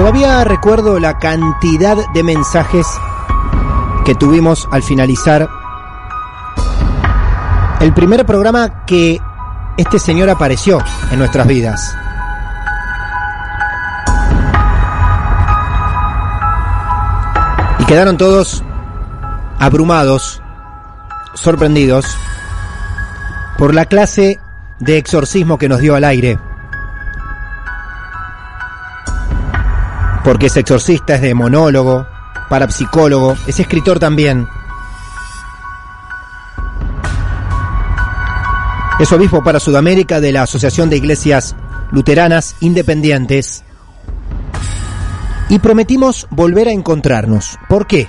Todavía recuerdo la cantidad de mensajes que tuvimos al finalizar el primer programa que este señor apareció en nuestras vidas. Y quedaron todos abrumados, sorprendidos por la clase de exorcismo que nos dio al aire. Porque es exorcista, es de monólogo, parapsicólogo, es escritor también. Es obispo para Sudamérica de la Asociación de Iglesias Luteranas Independientes. Y prometimos volver a encontrarnos. ¿Por qué?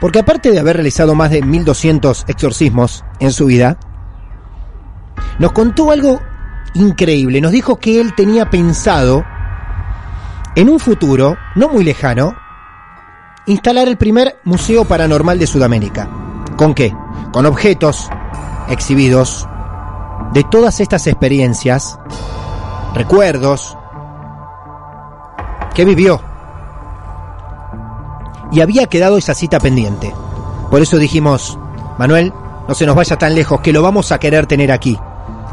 Porque aparte de haber realizado más de 1200 exorcismos en su vida, nos contó algo increíble. Nos dijo que él tenía pensado en un futuro, no muy lejano, instalar el primer museo paranormal de Sudamérica. ¿Con qué? Con objetos exhibidos de todas estas experiencias, recuerdos que vivió. Y había quedado esa cita pendiente. Por eso dijimos, Manuel, no se nos vaya tan lejos, que lo vamos a querer tener aquí.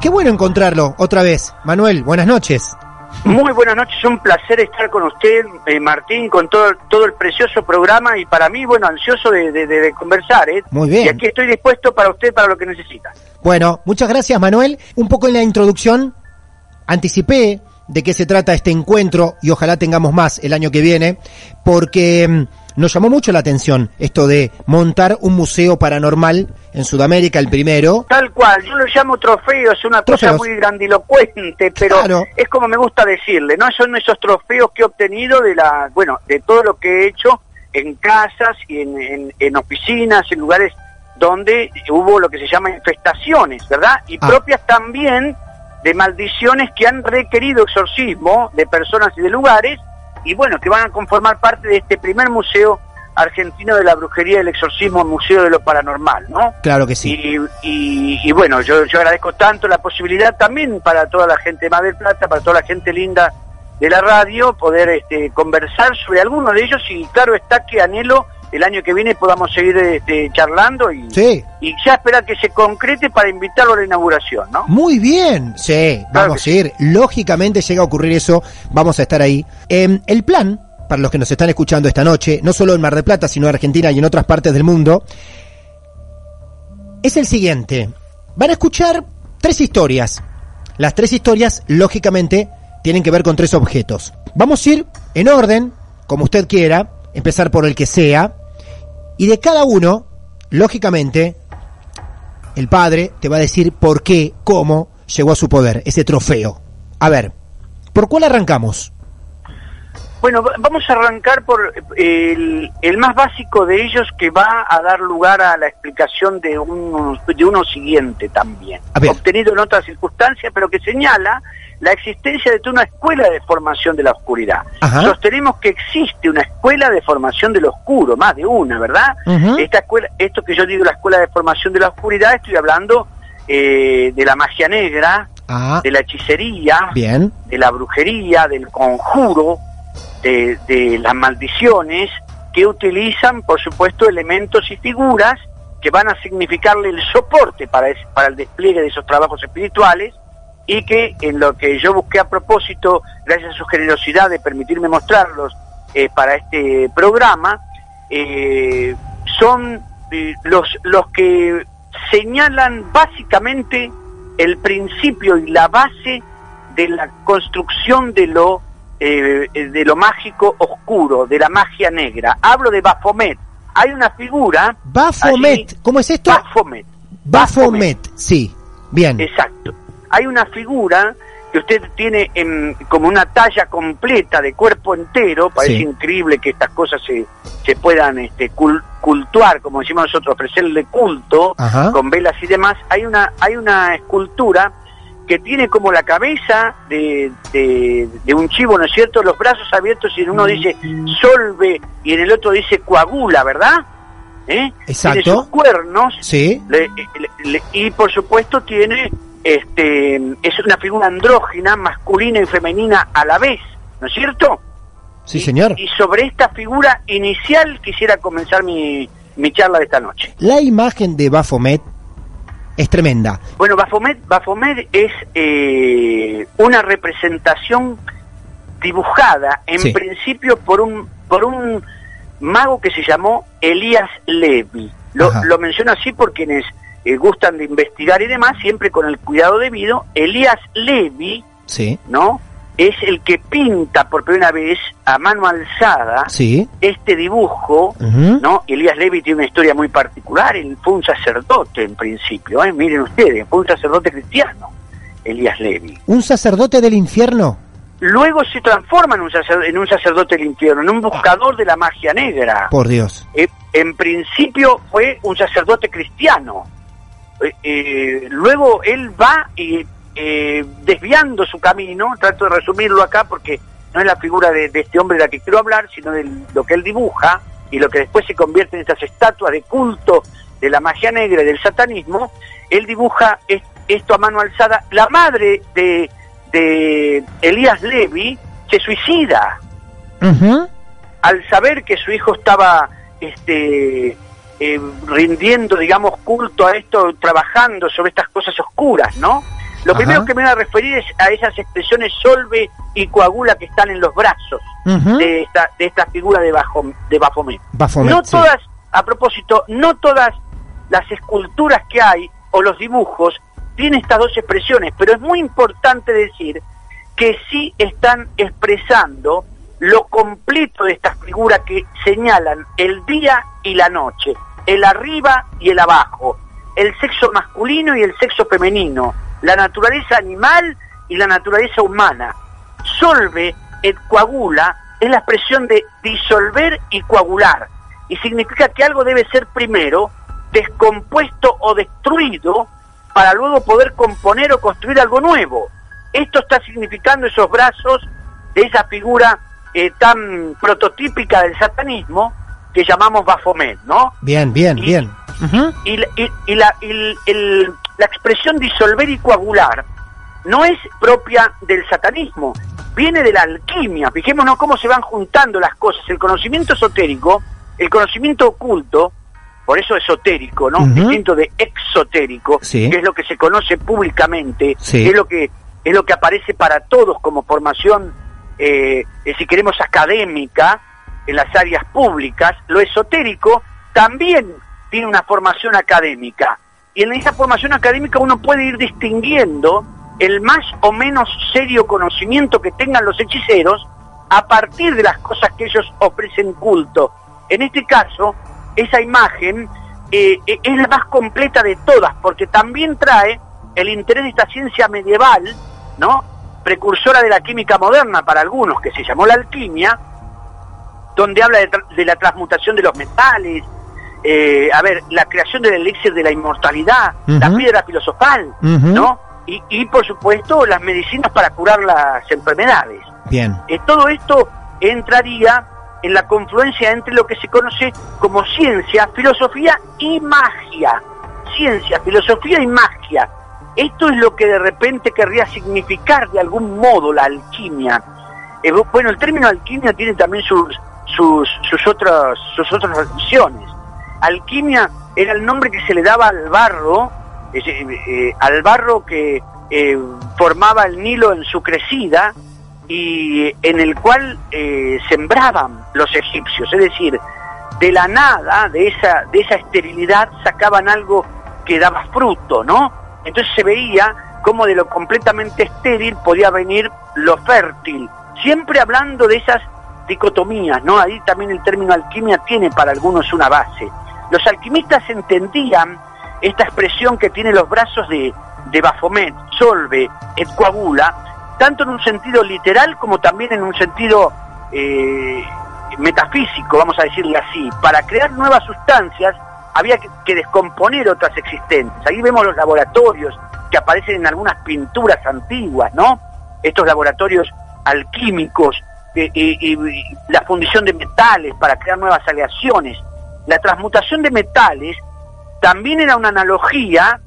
Qué bueno encontrarlo otra vez. Manuel, buenas noches. Muy buenas noches, un placer estar con usted, eh, Martín, con todo, todo el precioso programa y para mí, bueno, ansioso de, de- conversar, ¿eh? Muy bien. Y aquí estoy dispuesto para usted, para lo que necesita. Bueno, muchas gracias Manuel. Un poco en la introducción anticipé de qué se trata este encuentro y ojalá tengamos más el año que viene, porque mm, nos llamó mucho la atención esto de montar un museo paranormal en Sudamérica, el primero. Tal cual, yo lo llamo trofeo, es una Trofeos. cosa muy grandilocuente, pero Claro. es como me gusta decirle, ¿no? Son esos trofeos que he obtenido de la, bueno, de todo lo que he hecho en casas y en, en- en oficinas, en lugares donde hubo lo que se llama infestaciones, ¿verdad? Y Ah. propias también de maldiciones que han requerido exorcismo de personas y de lugares, y bueno, que van a conformar parte de este primer museo argentino de la brujería y el exorcismo, Museo de lo Paranormal, ¿no? Claro que sí. Y, y- y bueno, yo, yo agradezco tanto la posibilidad también para toda la gente de Mar del Plata, para toda la gente linda de la radio, poder este, conversar sobre algunos de ellos y claro está que anhelo el año que viene podamos seguir este, charlando y, Sí. y ya esperar que se concrete para invitarlo a la inauguración, ¿no? Muy bien, sí, Claro vamos que a ir. Lógicamente llega a ocurrir eso, vamos a estar ahí. Em, el plan, para los que nos están escuchando esta noche, no solo en Mar del Plata, sino en Argentina y en otras partes del mundo, es el siguiente. Van a escuchar tres historias. Las tres historias, lógicamente, tienen que ver con tres objetos. Vamos a ir en orden, como usted quiera, empezar por el que sea, y de cada uno, lógicamente, el padre te va a decir por qué, cómo llegó a su poder ese trofeo. A ver, ¿por cuál arrancamos? Bueno, va- vamos a arrancar por el, el más básico de ellos que va a dar lugar a la explicación de uno, de uno siguiente también, obtenido en otras circunstancias, pero que señala la existencia de una escuela de formación de la oscuridad. Ajá. Sostenemos que existe una escuela de formación del oscuro, más de una, ¿verdad? Esta escuela, esto que yo digo, la escuela de formación de la oscuridad, estoy hablando eh, de la magia negra, Ah, de la hechicería, bien. de la brujería, del conjuro, de, de las maldiciones, que utilizan, por supuesto, elementos y figuras que van a significarle el soporte para, es- para el despliegue de esos trabajos espirituales y que en lo que yo busqué a propósito, gracias a su generosidad de permitirme mostrarlos eh, para este programa, eh, son eh, los, los que señalan básicamente el principio y la base de la construcción de lo eh, de lo mágico oscuro, de la magia negra. Hablo de Baphomet. Hay una figura. Baphomet. allí- ¿Cómo es esto? Baphomet. Baphomet. Sí, bien. Exacto. Hay una figura que usted tiene en, como una talla completa de cuerpo entero. Parece Sí. increíble que estas cosas se, se puedan este, cul- cultuar, como decimos nosotros, ofrecerle culto Ajá. con velas y demás. Hay una, hay una escultura que tiene como la cabeza de, de, de un chivo, ¿no es cierto? Los brazos abiertos y en uno dice solve y en el otro dice coagula, ¿verdad? ¿Eh? Exacto. Tiene sus cuernos Sí, le- le- le- y por supuesto tiene este es una figura andrógina masculina y femenina a la vez no es cierto sí, señor. y sobre esta figura inicial quisiera comenzar mi, mi charla de esta noche La imagen de Baphomet es tremenda. bueno Baphomet Baphomet es eh, una representación dibujada en Sí. principio por un por un mago que se llamó Elías Levi. Lo, lo menciono así por quienes eh, gustan de investigar y demás, siempre con el cuidado debido. Elías Levi, Sí, ¿no? Es el que pinta por primera vez a mano alzada sí. este dibujo. ¿no? Elías Levi tiene una historia muy particular, él fue un sacerdote en principio, ¿eh? miren ustedes, fue un sacerdote cristiano, Elías Levi. Un sacerdote del infierno. Luego se transforma en un, sacer- en un sacerdote del infierno, en un buscador de la magia negra. Por Dios. Eh, en principio fue un sacerdote cristiano. Eh, eh, luego él va eh, desviando su camino, trato de resumirlo acá porque no es la figura de, de este hombre de la que quiero hablar, sino de lo que él dibuja y lo que después se convierte en estas estatuas de culto de la magia negra y del satanismo. Él dibuja es- esto a mano alzada. La madre de, de Elías Levi se suicida al saber que su hijo estaba este eh, rindiendo digamos culto a esto trabajando sobre estas cosas oscuras no lo Ajá. primero que me voy a referir es a esas expresiones solve y coagula que están en los brazos de esta de esta figura de Bajo, de Baphomet Baphomet, no sí. todas a propósito no todas las esculturas que hay o los dibujos tienen estas dos expresiones pero es muy importante decir que sí están expresando lo completo de estas figuras que señalan el día y la noche, el arriba y el abajo, el sexo masculino y el sexo femenino, la naturaleza animal y la naturaleza humana. Solve et coagula es la expresión de disolver y coagular, y significa que algo debe ser primero descompuesto o destruido para luego poder componer o construir algo nuevo. Esto está significando esos brazos de esa figura eh, tan prototípica del satanismo que llamamos Baphomet, ¿no? Bien, bien, Y- bien. Ujú. Y, la- y- y la, y el- la expresión disolver y coagular no es propia del satanismo, viene de la alquimia. Fijémonos cómo se van juntando las cosas. El conocimiento esotérico, el conocimiento oculto, por eso esotérico, ¿no? Ujú. Distinto de exotérico, Sí. que es lo que se conoce públicamente, Sí. es lo que es lo que aparece para todos como formación, eh, si queremos académica, en las áreas públicas. Lo esotérico también tiene una formación académica y en esa formación académica uno puede ir distinguiendo el más o menos serio conocimiento que tengan los hechiceros a partir de las cosas que ellos ofrecen culto. En este caso, esa imagen eh, eh, es la más completa de todas, porque también trae el interés de esta ciencia medieval, ¿no? Precursora de la química moderna para algunos, que se llamó la alquimia, donde habla de, tra- de la transmutación de los metales, eh, a ver, la creación del elixir de la inmortalidad, la piedra filosofal. ¿no? Y, y, por supuesto las medicinas para curar las enfermedades. Bien. Eh, todo esto entraría en la confluencia entre lo que se conoce como ciencia, filosofía y magia. Ciencia, filosofía y magia. Esto es lo que de repente querría significar de algún modo la alquimia. Eh, bu- bueno, el término alquimia tiene también sus, sus, otras, sus otras. Alquimia era el nombre que se le daba al barro, eh, al barro que eh, formaba el Nilo en su crecida y en el cual sembraban los egipcios, es decir, de la nada, de esa, de esa esterilidad, sacaban algo que daba fruto, ¿no? Entonces se veía como de lo completamente estéril podía venir lo fértil, siempre hablando de esas dicotomías, ¿no? Ahí también el término alquimia tiene para algunos una base. Los alquimistas entendían esta expresión que tiene los brazos de, de Baphomet, solve, et coagula, tanto en un sentido literal como también en un sentido eh, metafísico, vamos a decirle así. Para crear nuevas sustancias había que, descomponer otras existentes. Ahí vemos los laboratorios que aparecen en algunas pinturas antiguas, ¿no? Estos laboratorios alquímicos, eh, y- y- la fundición de metales para crear nuevas aleaciones. La transmutación de metales también era una analogía,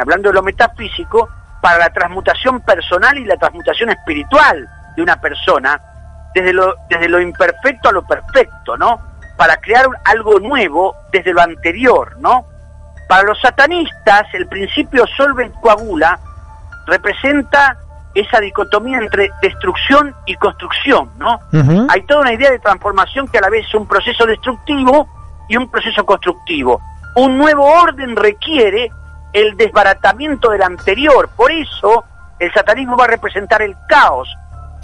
hablando de lo metafísico, para la transmutación personal y la transmutación espiritual de una persona, desde lo, desde lo imperfecto a lo perfecto, ¿no? Para crear algo nuevo desde lo anterior, ¿no? Para los satanistas, el principio solve coagula representa esa dicotomía entre destrucción y construcción, ¿no? Hay toda una idea de transformación que a la vez es un proceso destructivo y un proceso constructivo. Un nuevo orden requiere el desbaratamiento del anterior, por eso el satanismo va a representar el caos.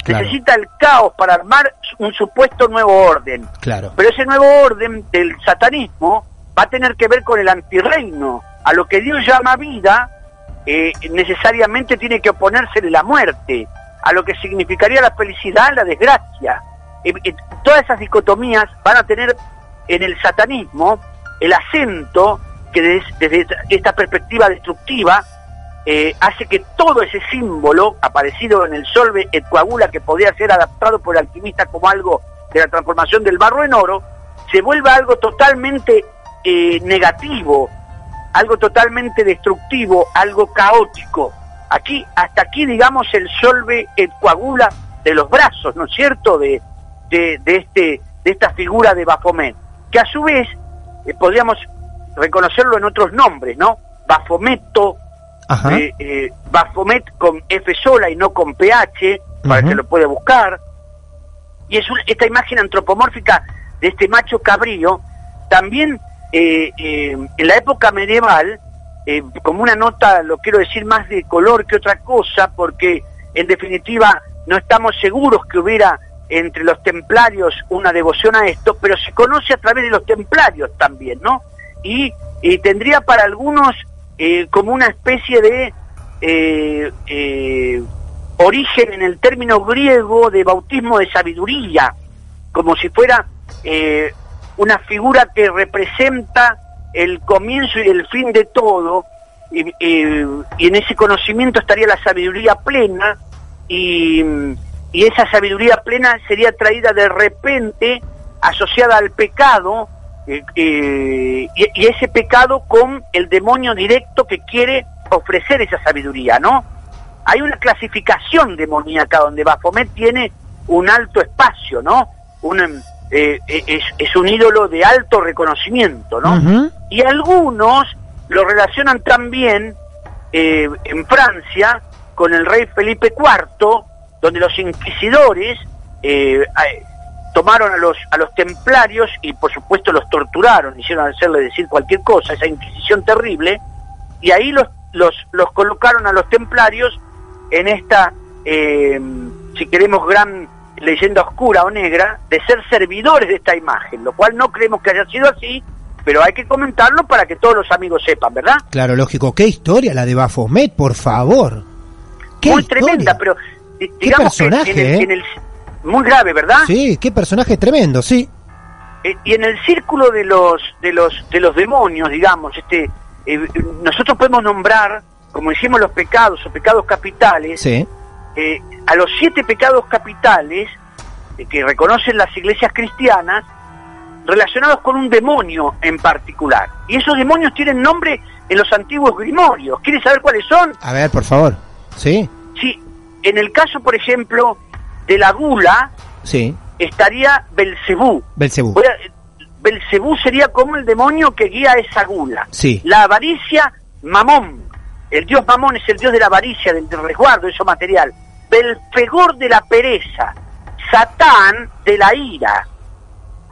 Claro. Necesita el caos para armar un supuesto nuevo orden. Claro. Pero ese nuevo orden del satanismo va a tener que ver con el antirreino. A lo que Dios llama vida, eh, necesariamente tiene que oponérsele la muerte. A lo que significaría la felicidad, la desgracia. Eh, eh, todas esas dicotomías van a tener en el satanismo el acento que des- desde esta perspectiva destructiva eh, hace que todo ese símbolo aparecido en el solve et coagula que podía ser adaptado por el alquimista como algo de la transformación del barro en oro, se vuelva algo totalmente eh, negativo, algo totalmente destructivo, algo caótico. Aquí, hasta aquí, digamos, el solve et coagula de los brazos, ¿no es cierto?, de, de, este, de esta figura de Baphomet, que a su vez eh, podríamos reconocerlo en otros nombres, ¿no? Bafometo, Ajá. eh, eh, Baphomet con F sola y no con PH, para que lo pueda buscar. Y es un- esta imagen antropomórfica de este macho cabrío, también eh, eh, en la época medieval, como una nota, lo quiero decir más de color que otra cosa, porque en definitiva no estamos seguros que hubiera entre los templarios una devoción a esto, pero se conoce a través de los templarios también, ¿no? Y, y tendría para algunos eh, como una especie de eh, eh, origen en el término griego de bautismo de sabiduría, como si fuera una figura que representa el comienzo y el fin de todo, y, en ese conocimiento estaría la sabiduría plena, y esa sabiduría plena sería traída de repente, asociada al pecado, eh, eh, y, y ese pecado con el demonio directo que quiere ofrecer esa sabiduría, ¿no? hay una clasificación demoníaca donde Baphomet tiene un alto espacio, ¿no? Un, em, eh, es, es un ídolo de alto reconocimiento, ¿no? Y algunos lo relacionan también en Francia con el rey Felipe IV, donde los inquisidores tomaron a los, a los templarios y por supuesto los torturaron, hicieron hacerle decir cualquier cosa, esa inquisición terrible, y ahí los, los, los colocaron a los templarios en esta, eh, si queremos, gran leyenda oscura o negra, de ser servidores de esta imagen, lo cual no creemos que haya sido así, pero hay que comentarlo para que todos los amigos sepan, ¿verdad? Claro, lógico. ¿Qué historia la de Baphomet, por favor? ¿Qué Muy historia? tremenda, pero di- digamos que personaje, en el- ¿eh? en el- muy grave, ¿verdad? Sí, qué personaje tremendo, sí. Eh, y en el círculo de los de los de los demonios, digamos, este eh, nosotros podemos nombrar, como decimos los pecados o pecados capitales, Sí. eh, a los siete pecados capitales que reconocen las iglesias cristianas relacionados con un demonio en particular. Y esos demonios tienen nombre en los antiguos grimorios. ¿Quieres saber cuáles son? A ver, por favor. Sí, Sí, en el caso, por ejemplo, de la gula, sí. estaría Belcebú. Belcebú. Belcebú sería como el demonio que guía esa gula. Sí. La avaricia, Mamón. El dios Mamón es el dios de la avaricia, del, del resguardo, eso material. Belfegor de la pereza. Satán de la ira.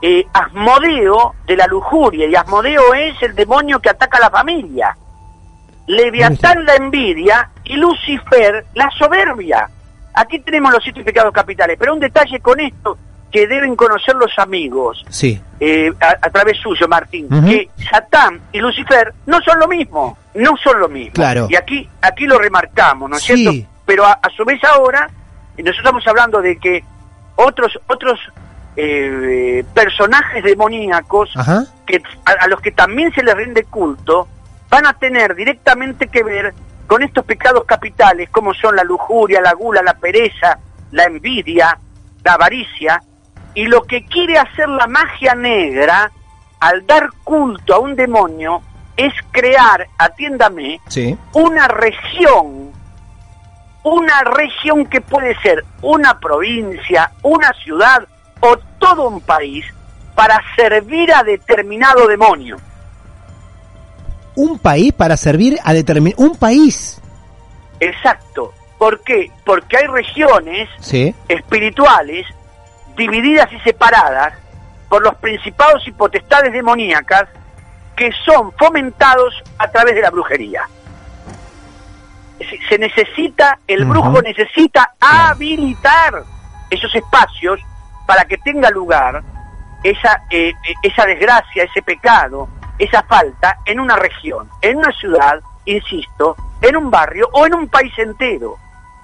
Eh, Asmodeo de la lujuria. Y Asmodeo es el demonio que ataca a la familia. Leviatán la envidia y Lucifer la soberbia. Aquí tenemos los siete pecados capitales, pero un detalle con esto que deben conocer los amigos Sí. eh, a, a través suyo, Martín, que Satán y Lucifer no son lo mismo, no son lo mismo. Claro. Y aquí, aquí lo remarcamos, ¿no es Sí. cierto? Pero a, a su vez ahora, nosotros estamos hablando de que otros, otros eh, personajes demoníacos Ajá. que a, a los que también se les rinde culto van a tener directamente que ver con estos pecados capitales como son la lujuria, la gula, la pereza, la envidia, la avaricia y lo que quiere hacer la magia negra al dar culto a un demonio es crear, atiéndame, Sí. una región, una región que puede ser una provincia, una ciudad o todo un país para servir a determinado demonio. Un país para servir a determinar. Un país. Exacto. ¿Por qué? Porque hay regiones Sí. espirituales divididas y separadas por los principados y potestades demoníacas que son fomentados a través de la brujería. Se- necesita, el brujo necesita habilitar esos espacios para que tenga lugar esa, eh, eh, esa desgracia, ese pecado, esa falta en una región, en una ciudad, insisto, en un barrio o en un país entero.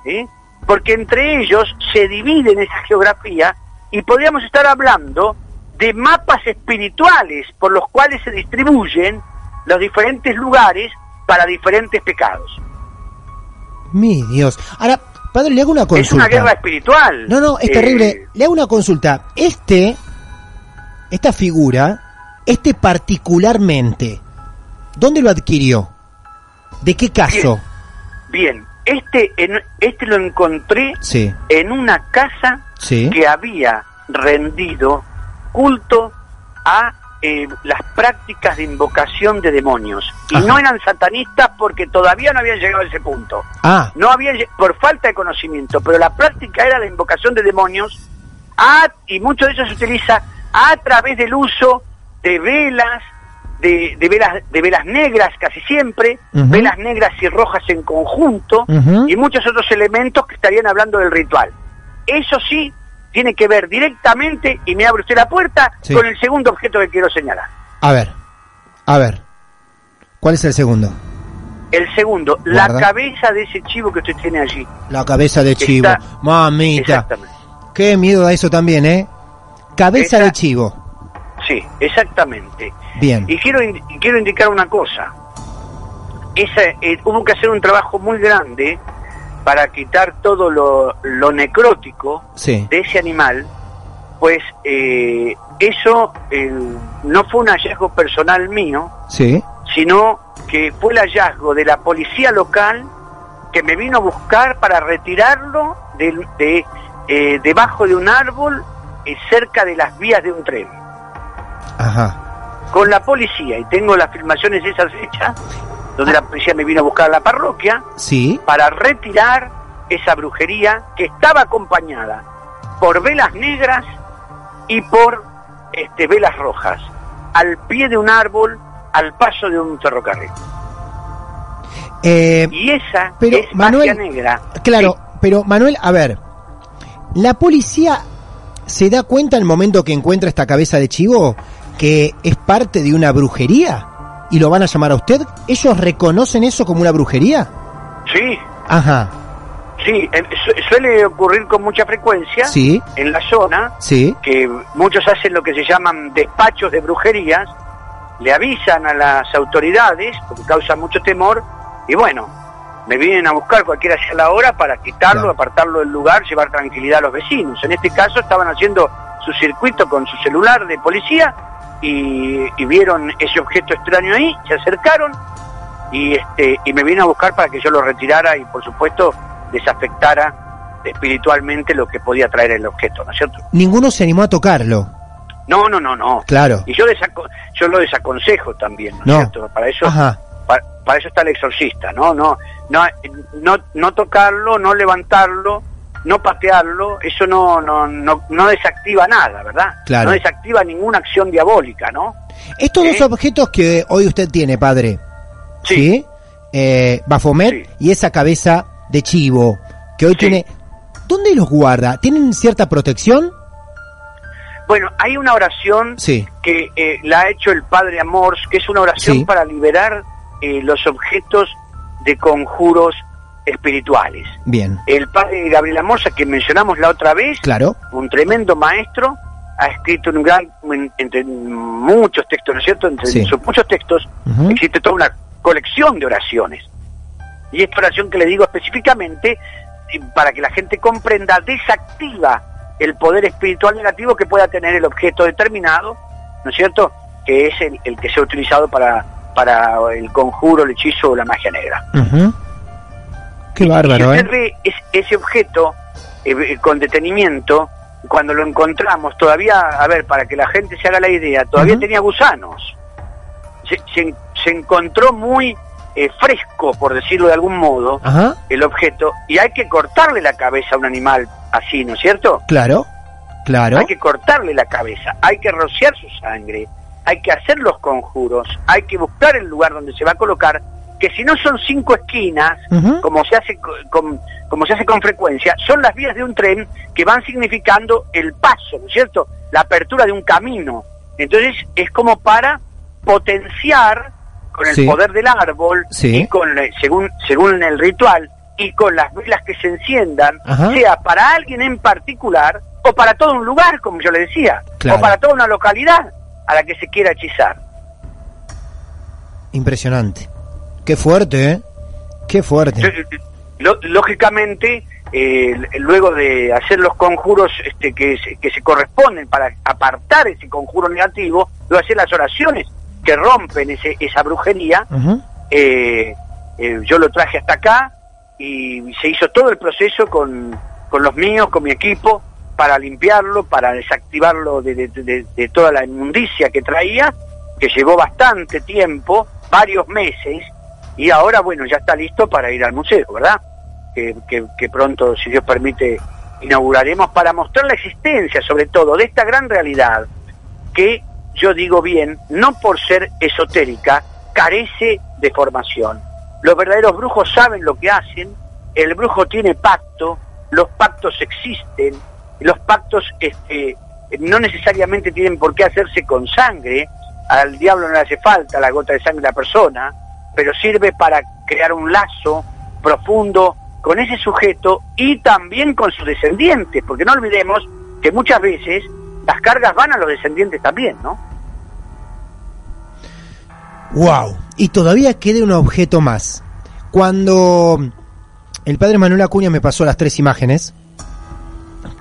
¿sí? Porque entre ellos se dividen esa geografía y podríamos estar hablando de mapas espirituales por los cuales se distribuyen los diferentes lugares para diferentes pecados. Mi Dios. Ahora, padre, le hago una Es consulta. una guerra espiritual. No, no, es Eh, terrible. Le hago una consulta. Este, esta figura, este particularmente, ¿dónde lo adquirió? ¿De qué caso? Bien, este, en- este lo encontré Sí, en una casa sí. que había rendido culto a eh, las prácticas de invocación de demonios. Y Ajá. no eran satanistas porque todavía no habían llegado a ese punto. Ah, No había por falta de conocimiento, pero la práctica era la invocación de demonios a- y mucho de eso se utiliza a través del uso de velas, de, de velas, de velas negras casi siempre, velas negras y rojas en conjunto y muchos otros elementos que estarían hablando del ritual. Eso sí tiene que ver directamente, y me abre usted la puerta, Sí. con el segundo objeto que quiero señalar. a ver, a ver. ¿Cuál es el segundo? El segundo, la cabeza de ese chivo que usted tiene allí. La cabeza de chivo. Está- Mamita. Exactamente. Qué miedo da eso también, ¿eh? Cabeza Esa- de chivo. Sí, exactamente. Bien. Y quiero, quiero indicar una cosa. Esa, eh, hubo que hacer un trabajo muy grande para quitar todo lo, lo necrótico Sí. de ese animal, pues eh, eso eh, no fue un hallazgo personal mío, Sí. sino que fue el hallazgo de la policía local que me vino a buscar para retirarlo de, debajo de un árbol cerca de las vías de un tren. Ajá. Con la policía, y tengo las filmaciones de esa fecha, donde la policía me vino a buscar a la parroquia, Sí. para retirar esa brujería que estaba acompañada por velas negras y por este, velas rojas, al pie de un árbol, al paso de un ferrocarril. Eh, Y esa Pero, es Manuel, magia negra. claro, Sí, pero Manuel, a ver, la policía se da cuenta en el momento que encuentra esta cabeza de chivo que es parte de una brujería y lo van a llamar a usted. ¿Ellos reconocen eso como una brujería? sí, Ajá. sí, su- suele ocurrir con mucha frecuencia Sí, en la zona sí. que muchos hacen lo que se llaman despachos de brujerías, le avisan a las autoridades, porque causa mucho temor, y bueno, me vienen a buscar cualquiera sea la hora para quitarlo, Claro. apartarlo del lugar, llevar tranquilidad a los vecinos. En este caso estaban haciendo su circuito con su celular de policía y, y vieron ese objeto extraño ahí, se acercaron y este y me vino a buscar para que yo lo retirara y por supuesto desafectara espiritualmente lo que podía traer el objeto, ¿no es cierto? Ninguno se animó a tocarlo. No, no, no, no. Claro. Y yo, desaco- yo lo desaconsejo también, ¿no es No. cierto? Para eso, para, para eso está el exorcista, ¿no? No, no, no, no tocarlo, no levantarlo, no patearlo, eso no, no, no, no desactiva nada, ¿verdad? Claro. No desactiva ninguna acción diabólica, ¿no? Estos ¿Eh? dos objetos que hoy usted tiene, padre. Sí. ¿Sí? Eh, Bafomet Sí. y esa cabeza de chivo que hoy Sí. tiene. ¿Dónde los guarda? ¿Tienen cierta protección? Bueno, hay una oración que eh, la ha hecho el padre Amors, que es una oración para liberar eh, los objetos de conjuros espirituales. Bien. El padre Gabriel Amorza, que mencionamos la otra vez, Claro. un tremendo maestro, ha escrito un gran, en- entre muchos textos, ¿no es cierto? Entre Sí. sus muchos textos existe toda una colección de oraciones. Y esta oración que le digo específicamente, eh, para que la gente comprenda, desactiva el poder espiritual negativo que pueda tener el objeto determinado, ¿no es cierto? Que es el, el que se ha utilizado para, para el conjuro, el hechizo o la magia negra. Ujú. Qué bárbaro, si ¿eh? usted ve es- ese objeto eh, eh, con detenimiento, cuando lo encontramos, todavía, a ver, para que la gente se haga la idea, todavía tenía gusanos. Se, se- se encontró muy eh, fresco, por decirlo de algún modo, el objeto, y hay que cortarle la cabeza a un animal así, ¿no es cierto? Claro. Claro. Hay que cortarle la cabeza, hay que rociar su sangre, hay que hacer los conjuros, hay que buscar el lugar donde se va a colocar, que si no son cinco esquinas, como se hace co- con, como se hace con frecuencia, son las vías de un tren que van significando el paso, ¿no es cierto? La apertura de un camino. Entonces es como para potenciar con el Sí. poder del árbol Sí. y con le- según según el ritual y con las velas que se enciendan, Ajá. sea para alguien en particular o para todo un lugar, como yo le decía, Claro. o para toda una localidad a la que se quiera hechizar. Impresionante. Qué fuerte, ¿eh? Qué fuerte. Lo- lógicamente, eh, luego de hacer los conjuros este, que, se, que se corresponden para apartar ese conjuro negativo, luego hacer las oraciones que rompen ese, esa brujería, eh, eh, yo lo traje hasta acá y se hizo todo el proceso con, con los míos, con mi equipo, para limpiarlo, para desactivarlo de, de- de- de toda la inmundicia que traía, que llevó bastante tiempo, varios meses, y ahora, bueno, ya está listo para ir al museo, ¿verdad? Que, pronto, si Dios permite, inauguraremos para mostrar la existencia, sobre todo, de esta gran realidad que, yo digo bien, no por ser esotérica, carece de formación. Los verdaderos brujos saben lo que hacen, el brujo tiene pacto, los pactos existen, los pactos este, no necesariamente tienen por qué hacerse con sangre, al diablo no le hace falta la gota de sangre de la persona, pero sirve para crear un lazo profundo con ese sujeto y también con sus descendientes, porque no olvidemos que muchas veces las cargas van a los descendientes también, ¿no? Wow. Y todavía queda un objeto más. Cuando el padre Manuel Acuña me pasó las tres imágenes,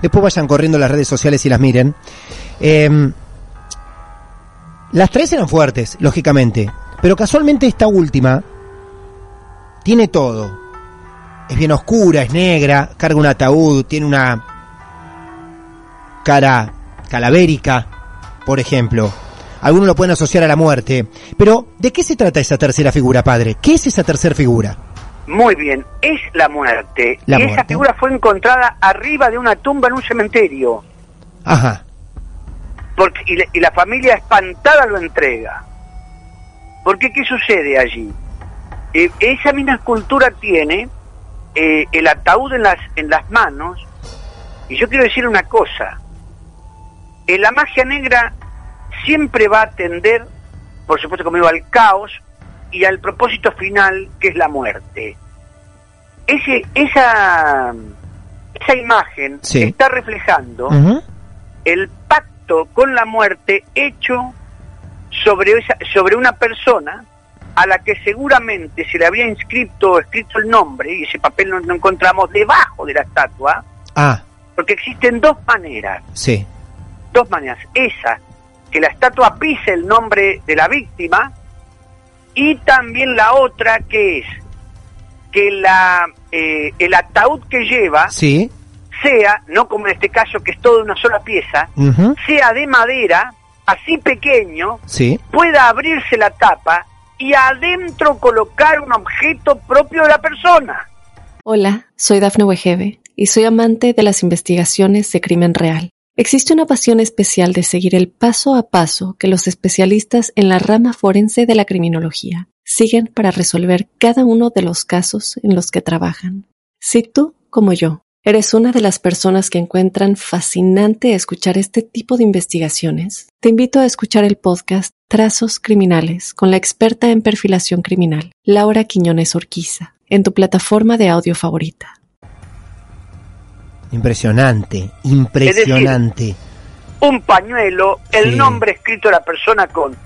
después vayan corriendo las redes sociales y las miren. eh, las tres eran fuertes, lógicamente, pero casualmente esta última tiene todo. es bien oscura, es negra, carga un ataúd, tiene una cara calavérica, por ejemplo. Algunos lo pueden asociar a la muerte. Pero, ¿de qué se trata esa tercera figura, padre? ¿Qué es esa tercera figura? Muy bien, es la muerte. La y esa figura fue encontrada arriba de una tumba en un cementerio. Ajá. Porque, y, la, y la familia espantada lo entrega. Porque qué sucede allí? Eh, esa misma escultura tiene eh, el ataúd en las, en las manos. Y yo quiero decir una cosa. Eh, la magia negra siempre va a tender, por supuesto conmigo, al caos y al propósito final, que es la muerte. Ese, esa, esa imagen Sí. está reflejando el pacto con la muerte hecho sobre, esa, sobre una persona a la que seguramente se le había inscrito escrito el nombre, y ese papel no, no encontramos debajo de la estatua, Ah, porque existen dos maneras, sí. dos maneras. Esa, que la estatua pise el nombre de la víctima, y también la otra que es que la, eh, el ataúd que lleva Sí. sea, no como en este caso que es todo una sola pieza, sea de madera, así pequeño, Sí. pueda abrirse la tapa y adentro colocar un objeto propio de la persona. Hola, soy Dafne Wegebe y soy amante de las investigaciones de crimen real. Existe una pasión especial de seguir el paso a paso que los especialistas en la rama forense de la criminología siguen para resolver cada uno de los casos en los que trabajan. Si tú, como yo, eres una de las personas que encuentran fascinante escuchar este tipo de investigaciones, te invito a escuchar el podcast Trazos Criminales con la experta en perfilación criminal, Laura Quiñones Orquiza, en tu plataforma de audio favorita. Impresionante, impresionante. Un pañuelo, el Sí. nombre escrito de la persona con,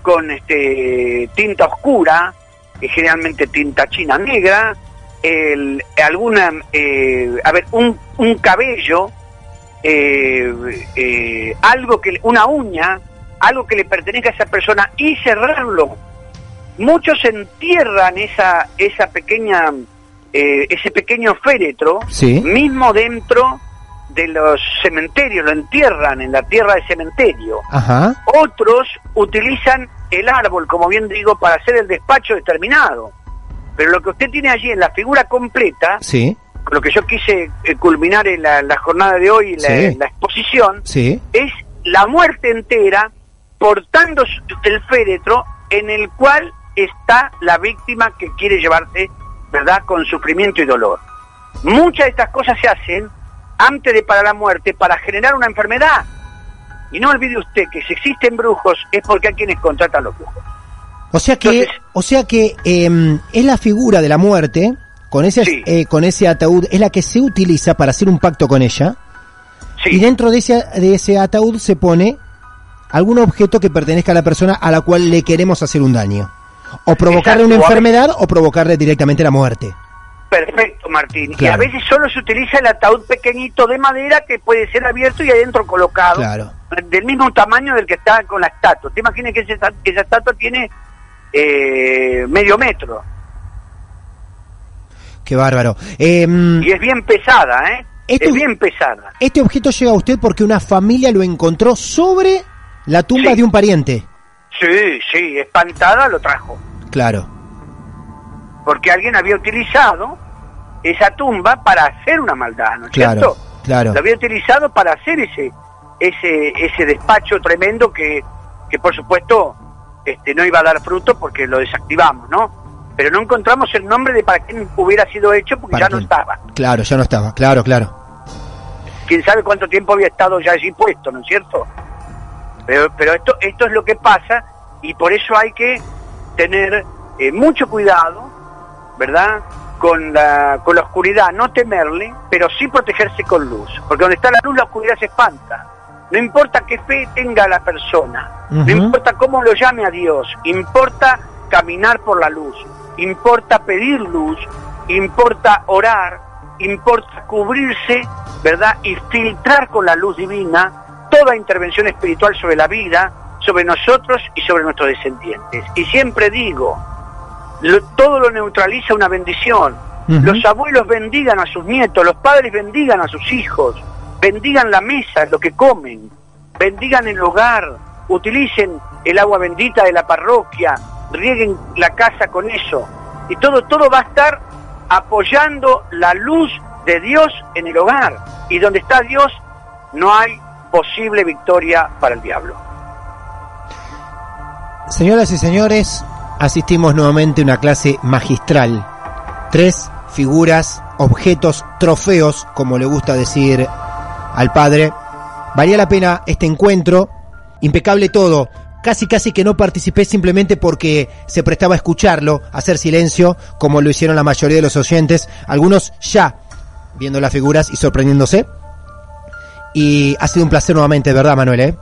con este, tinta oscura, que generalmente tinta china negra, el, alguna, eh, a ver, un, un cabello, eh, eh, algo que, una uña, algo que le pertenezca a esa persona y cerrarlo. Muchos entierran esa, esa pequeña, eh, ese pequeño féretro, Sí. mismo dentro de los cementerios, lo entierran en la tierra de cementerio. Ajá. Otros utilizan el árbol, como bien digo, para hacer el despacho determinado. Pero lo que usted tiene allí en la figura completa, Sí. lo que yo quise eh, culminar en la, la jornada de hoy, en la, Sí. en la exposición, Sí. es la muerte entera portando el féretro en el cual está la víctima que quiere llevarse, ¿verdad?, con sufrimiento y dolor. Muchas de estas cosas se hacen antes de para la muerte para generar una enfermedad. Y no olvide usted que si existen brujos es porque hay quienes contratan los brujos. O sea que, Entonces- o sea que em, es la figura de la muerte con ese Sí. eh, con ese ataúd es la que se utiliza para hacer un pacto con ella Sí, y dentro de ese de ese ataúd se pone algún objeto que pertenezca a la persona a la cual le queremos hacer un daño o provocarle Exacto, una a enfermedad o provocarle directamente la muerte. perfecto, Martín. Y a Claro. veces solo se utiliza el ataúd pequeñito de madera que puede ser abierto y adentro colocado. Claro. del mismo tamaño del que está con la estatua. Te imaginas que ese esa estatua tiene eh, medio metro Qué bárbaro. Em, y es bien pesada, ¿eh? Esto- Es bien pesada. este objeto llega a usted porque una familia lo encontró sobre la tumba Sí. de un pariente. Sí, sí, espantada lo trajo. Claro. Porque alguien había utilizado esa tumba para hacer una maldad, ¿no es Claro, cierto? claro. Lo había utilizado para hacer ese ese ese despacho tremendo que, que por supuesto este no iba a dar fruto porque lo desactivamos, ¿no? Pero no encontramos el nombre de para quién hubiera sido hecho porque ¿Para ya no estaba. Claro, ya no estaba. Claro, claro. quién sabe cuánto tiempo había estado ya allí puesto, ¿no es cierto? Pero, pero esto, esto es lo que pasa y por eso hay que tener eh, mucho cuidado, ¿verdad? Con la, con la oscuridad, no temerle, pero sí protegerse con luz, porque donde está la luz la oscuridad se espanta. No importa qué fe tenga la persona, no importa cómo lo llame a Dios, importa caminar por la luz, importa pedir luz, importa orar, importa cubrirse, ¿verdad? Y filtrar con la luz divina toda intervención espiritual sobre la vida, sobre nosotros y sobre nuestros descendientes. Y siempre digo, lo- todo lo neutraliza una bendición. Los abuelos bendigan a sus nietos, los padres bendigan a sus hijos, bendigan la mesa, lo que comen, bendigan el hogar, utilicen el agua bendita de la parroquia, rieguen la casa con eso. Y todo, todo va a estar apoyando la luz de Dios en el hogar. Y donde está Dios, no hay posible victoria para el diablo. Señoras y señores, asistimos nuevamente a una clase magistral. Tres figuras, objetos, trofeos, como le gusta decir al padre. Valía la pena este encuentro. Impecable todo. Casi casi que no participé simplemente porque se prestaba a escucharlo, hacer silencio, como lo hicieron la mayoría de los oyentes, algunos ya viendo las figuras y sorprendiéndose. Y ha sido un placer nuevamente, ¿verdad, Manuel? eh?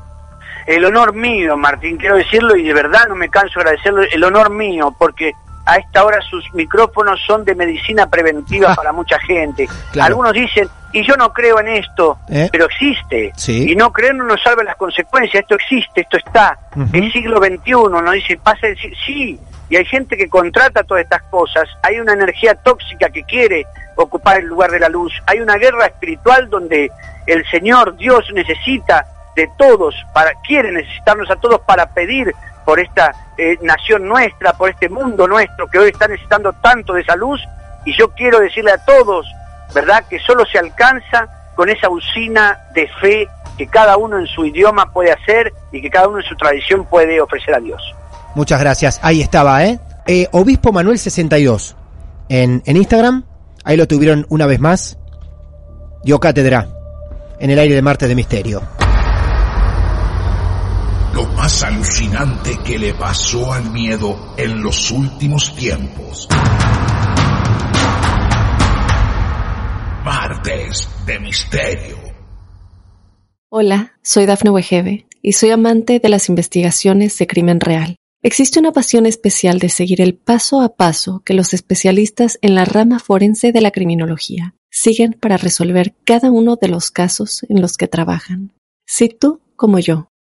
El honor mío, Martín, quiero decirlo y de verdad no me canso de agradecerlo, el honor mío, porque a esta hora sus micrófonos son de medicina preventiva para mucha gente. Claro. Algunos dicen, y yo no creo en esto, ¿Eh? pero existe. Sí. Y no creer no nos salva las consecuencias, esto existe, esto está. El siglo XXI nos dice, pasa el siglo... Sí, y hay gente que contrata todas estas cosas, hay una energía tóxica que quiere ocupar el lugar de la luz, hay una guerra espiritual donde el Señor Dios necesita de todos, para quiere necesitarnos a todos para pedir por esta eh, nación nuestra, por este mundo nuestro que hoy está necesitando tanto de esa luz, y yo quiero decirle a todos, ¿verdad?, que solo se alcanza con esa usina de fe que cada uno en su idioma puede hacer y que cada uno en su tradición puede ofrecer a Dios. Muchas gracias. Ahí estaba, ¿eh? Eh, Obispo Manuel 62 en, en Instagram. Ahí lo tuvieron una vez más. Dio cátedra en el aire de Martes de Misterio. Lo más alucinante que le pasó al miedo en los últimos tiempos. Martes de Misterio. Hola, soy Dafne Wegebe y soy amante de las investigaciones de crimen real. Existe una pasión especial de seguir el paso a paso que los especialistas en la rama forense de la criminología siguen para resolver cada uno de los casos en los que trabajan. Si tú, como yo,